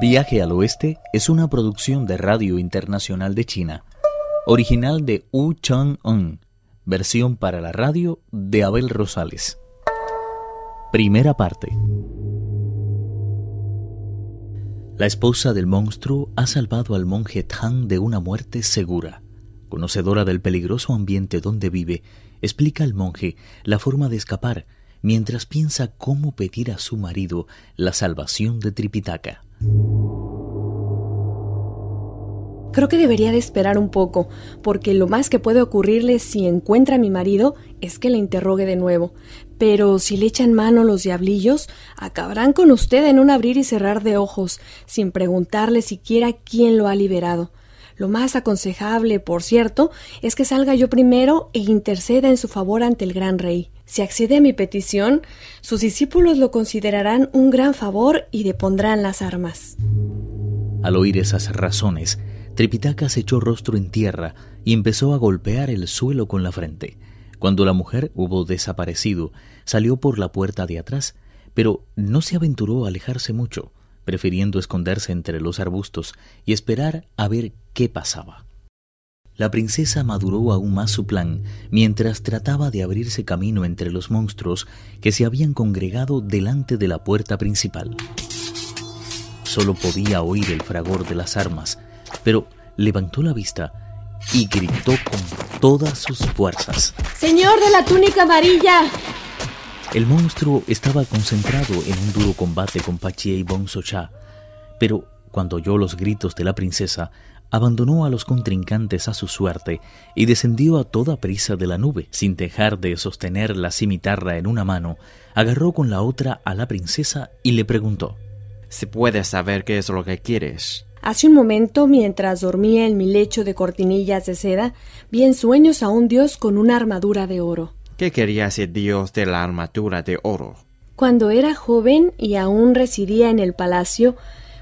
Viaje al Oeste es una producción de Radio Internacional de China, original de Wu Chang-un, versión para la radio de Abel Rosales. Primera parte. La esposa del monstruo ha salvado al monje Tang de una muerte segura. Conocedora del peligroso ambiente donde vive, explica al monje la forma de escapar mientras piensa cómo pedir a su marido la salvación de Tripitaka. Creo que debería de esperar un poco, porque lo más que puede ocurrirle si encuentra a mi marido es que le interrogue de nuevo. Pero si le echan mano los diablillos, acabarán con usted en un abrir y cerrar de ojos, sin preguntarle siquiera quién lo ha liberado. Lo más aconsejable, por cierto, es que salga yo primero e interceda en su favor ante el gran rey. Si accede a mi petición, sus discípulos lo considerarán un gran favor y depondrán las armas. Al oír esas razones, Tripitaka se echó rostro en tierra y empezó a golpear el suelo con la frente. Cuando la mujer hubo desaparecido, salió por la puerta de atrás, pero no se aventuró a alejarse mucho, prefiriendo esconderse entre los arbustos y esperar a ver qué pasaba. La princesa maduró aún más su plan mientras trataba de abrirse camino entre los monstruos que se habían congregado delante de la puerta principal. Solo podía oír el fragor de las armas, pero levantó la vista y gritó con todas sus fuerzas. Señor de la túnica amarilla. El monstruo estaba concentrado en un duro combate con Pachie y Bon Socha, pero cuando oyó los gritos de la princesa, abandonó a los contrincantes a su suerte y descendió a toda prisa de la nube, sin dejar de sostener la cimitarra en una mano, agarró con la otra a la princesa y le preguntó ¿Se puede saber qué es lo que quieres? Hace un momento, mientras dormía en mi lecho de cortinillas de seda, vi en sueños a un dios con una armadura de oro. ¿Qué quería ese dios de la armadura de oro? Cuando era joven y aún residía en el palacio,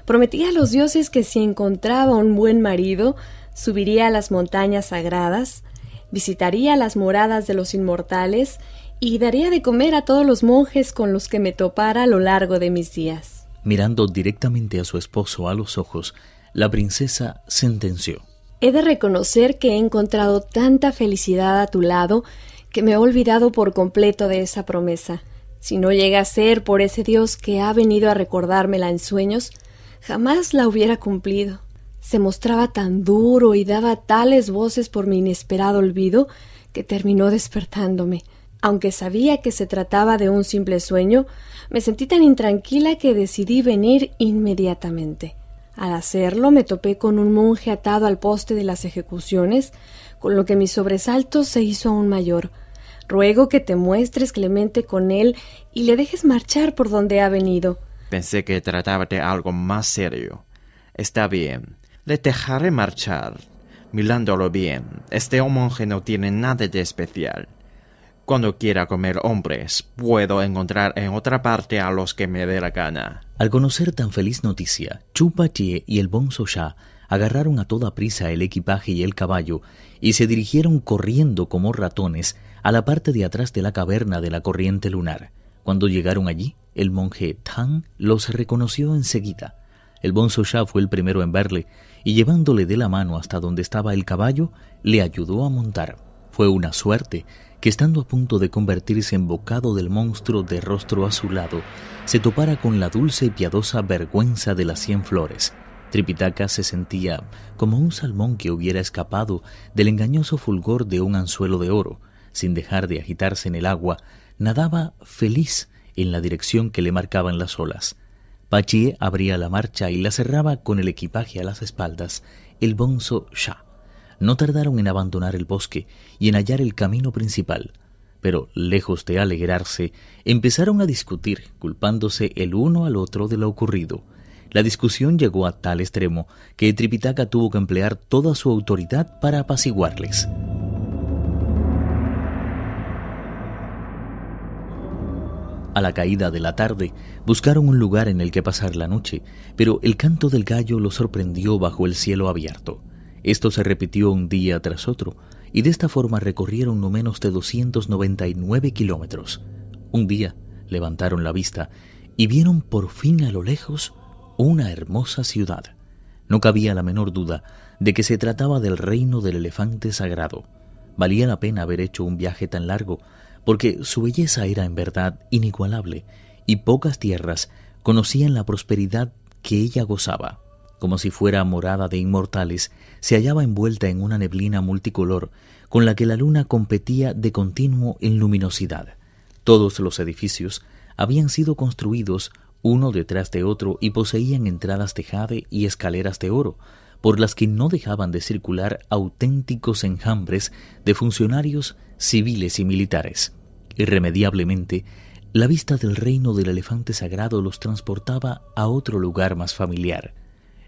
prometía a los dioses que si encontraba un buen marido, subiría a las montañas sagradas, visitaría las moradas de los inmortales y daría de comer a todos los monjes con los que me topara a lo largo de mis días. Mirando directamente a su esposo a los ojos, la princesa sentenció. He de reconocer que he encontrado tanta felicidad a tu lado que me he olvidado por completo de esa promesa. Si no llega a ser por ese Dios que ha venido a recordármela en sueños, jamás la hubiera cumplido. Se mostraba tan duro y daba tales voces por mi inesperado olvido que terminó despertándome. Aunque sabía que se trataba de un simple sueño, me sentí tan intranquila que decidí venir inmediatamente. Al hacerlo me topé con un monje atado al poste de las ejecuciones, con lo que mi sobresalto se hizo aún mayor. Ruego que te muestres clemente con él y le dejes marchar por donde ha venido. Pensé que trataba de algo más serio. Está bien, le dejaré marchar. Mirándolo bien, este monje no tiene nada de especial. Cuando quiera comer hombres, puedo encontrar en otra parte a los que me dé la gana. Al conocer tan feliz noticia, Chu Chie y el Bon Sha agarraron a toda prisa el equipaje y el caballo y se dirigieron corriendo como ratones a la parte de atrás de la caverna de la corriente lunar. Cuando llegaron allí, el monje Tang los reconoció enseguida. El Bon Sha fue el primero en verle y llevándole de la mano hasta donde estaba el caballo, le ayudó a montar. Fue una suerte que estando a punto de convertirse en bocado del monstruo de rostro azulado, se topara con la dulce y piadosa vergüenza de las cien flores. Tripitaka se sentía como un salmón que hubiera escapado del engañoso fulgor de un anzuelo de oro. Sin dejar de agitarse en el agua, nadaba feliz en la dirección que le marcaban las olas. Pachie abría la marcha y la cerraba con el equipaje a las espaldas, el bonzo Shah. No tardaron en abandonar el bosque y en hallar el camino principal, pero lejos de alegrarse, empezaron a discutir, culpándose el uno al otro de lo ocurrido. La discusión llegó a tal extremo que Tripitaka tuvo que emplear toda su autoridad para apaciguarles. A la caída de la tarde buscaron un lugar en el que pasar la noche, pero el canto del gallo los sorprendió bajo el cielo abierto. Esto se repitió un día tras otro, y de esta forma recorrieron no menos de 299 kilómetros. Un día levantaron la vista y vieron por fin a lo lejos una hermosa ciudad. No cabía la menor duda de que se trataba del reino del elefante sagrado. Valía la pena haber hecho un viaje tan largo, porque su belleza era en verdad inigualable, y pocas tierras conocían la prosperidad que ella gozaba. Como si fuera morada de inmortales, se hallaba envuelta en una neblina multicolor con la que la luna competía de continuo en luminosidad. Todos los edificios habían sido construidos uno detrás de otro y poseían entradas de jade y escaleras de oro, por las que no dejaban de circular auténticos enjambres de funcionarios civiles y militares. Irremediablemente, la vista del reino del elefante sagrado los transportaba a otro lugar más familiar.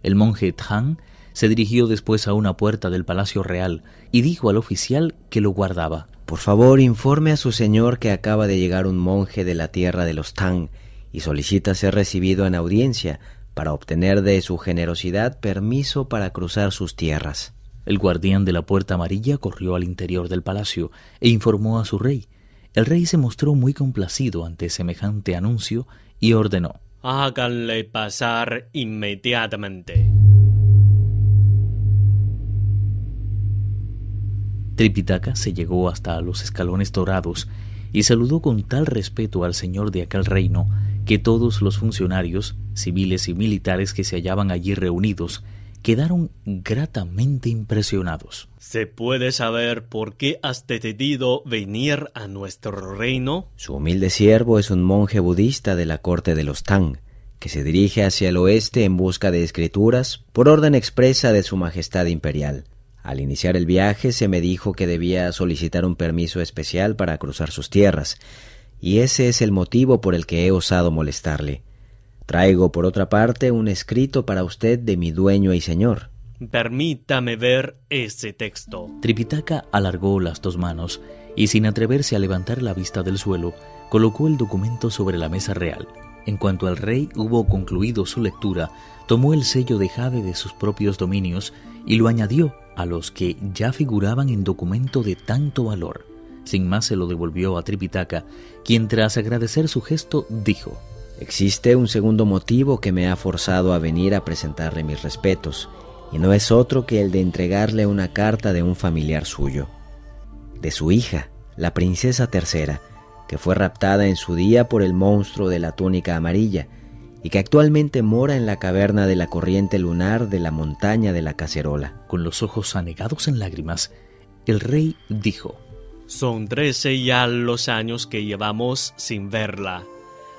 El monje Tang se dirigió después a una puerta del palacio real y dijo al oficial que lo guardaba. Por favor, informe a su señor que acaba de llegar un monje de la tierra de los Tang y solicita ser recibido en audiencia para obtener de su generosidad permiso para cruzar sus tierras. El guardián de la puerta amarilla corrió al interior del palacio e informó a su rey. El rey se mostró muy complacido ante semejante anuncio y ordenó Háganle pasar inmediatamente. Tripitaka se llegó hasta los escalones dorados y saludó con tal respeto al señor de aquel reino que todos los funcionarios, civiles y militares que se hallaban allí reunidos, quedaron gratamente impresionados. ¿Se puede saber por qué has decidido venir a nuestro reino? Su humilde siervo es un monje budista de la corte de los Tang, que se dirige hacia el oeste en busca de escrituras por orden expresa de Su Majestad Imperial. Al iniciar el viaje se me dijo que debía solicitar un permiso especial para cruzar sus tierras, y ese es el motivo por el que he osado molestarle. Traigo, por otra parte, un escrito para usted de mi dueño y señor. Permítame ver ese texto. Tripitaka alargó las dos manos y, sin atreverse a levantar la vista del suelo, colocó el documento sobre la mesa real. En cuanto el rey hubo concluido su lectura, tomó el sello de jade de sus propios dominios y lo añadió a los que ya figuraban en documento de tanto valor. Sin más se lo devolvió a Tripitaka, quien tras agradecer su gesto dijo Existe un segundo motivo que me ha forzado a venir a presentarle mis respetos, y no es otro que el de entregarle una carta de un familiar suyo, de su hija, la princesa tercera, que fue raptada en su día por el monstruo de la túnica amarilla, y que actualmente mora en la caverna de la corriente lunar de la montaña de la cacerola. Con los ojos anegados en lágrimas, el rey dijo, Son trece ya los años que llevamos sin verla.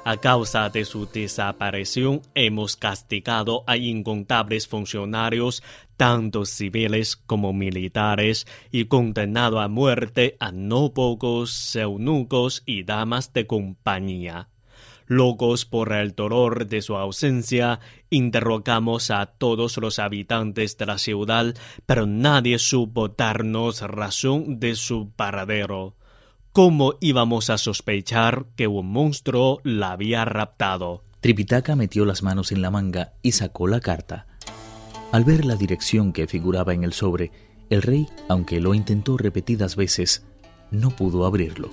A causa de su desaparición hemos castigado a incontables funcionarios, tanto civiles como militares, y condenado a muerte a no pocos eunucos y damas de compañía. Locos por el dolor de su ausencia, interrogamos a todos los habitantes de la ciudad, pero nadie supo darnos razón de su paradero. ¿Cómo íbamos a sospechar que un monstruo la había raptado? Tripitaka metió las manos en la manga y sacó la carta. Al ver la dirección que figuraba en el sobre, el rey, aunque lo intentó repetidas veces, no pudo abrirlo.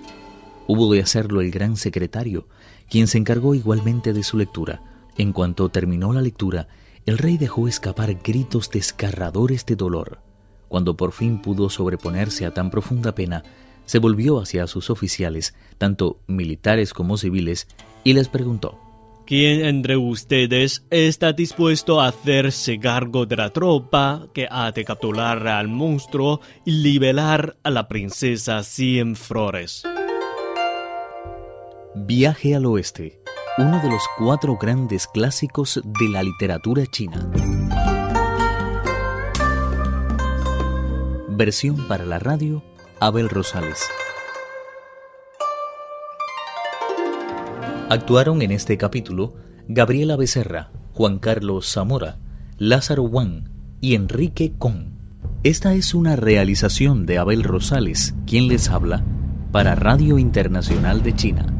Hubo de hacerlo el gran secretario, quien se encargó igualmente de su lectura. En cuanto terminó la lectura, el rey dejó escapar gritos desgarradores de dolor. Cuando por fin pudo sobreponerse a tan profunda pena, se volvió hacia sus oficiales, tanto militares como civiles, y les preguntó ¿Quién entre ustedes está dispuesto a hacerse cargo de la tropa que ha de capturar al monstruo y liberar a la princesa Cien Flores? Viaje al Oeste, uno de los cuatro grandes clásicos de la literatura china. Versión para la radio Abel Rosales. Actuaron en este capítulo Gabriela Becerra, Juan Carlos Zamora, Lázaro Wang y Enrique Con. Esta es una realización de Abel Rosales, quien les habla, para Radio Internacional de China.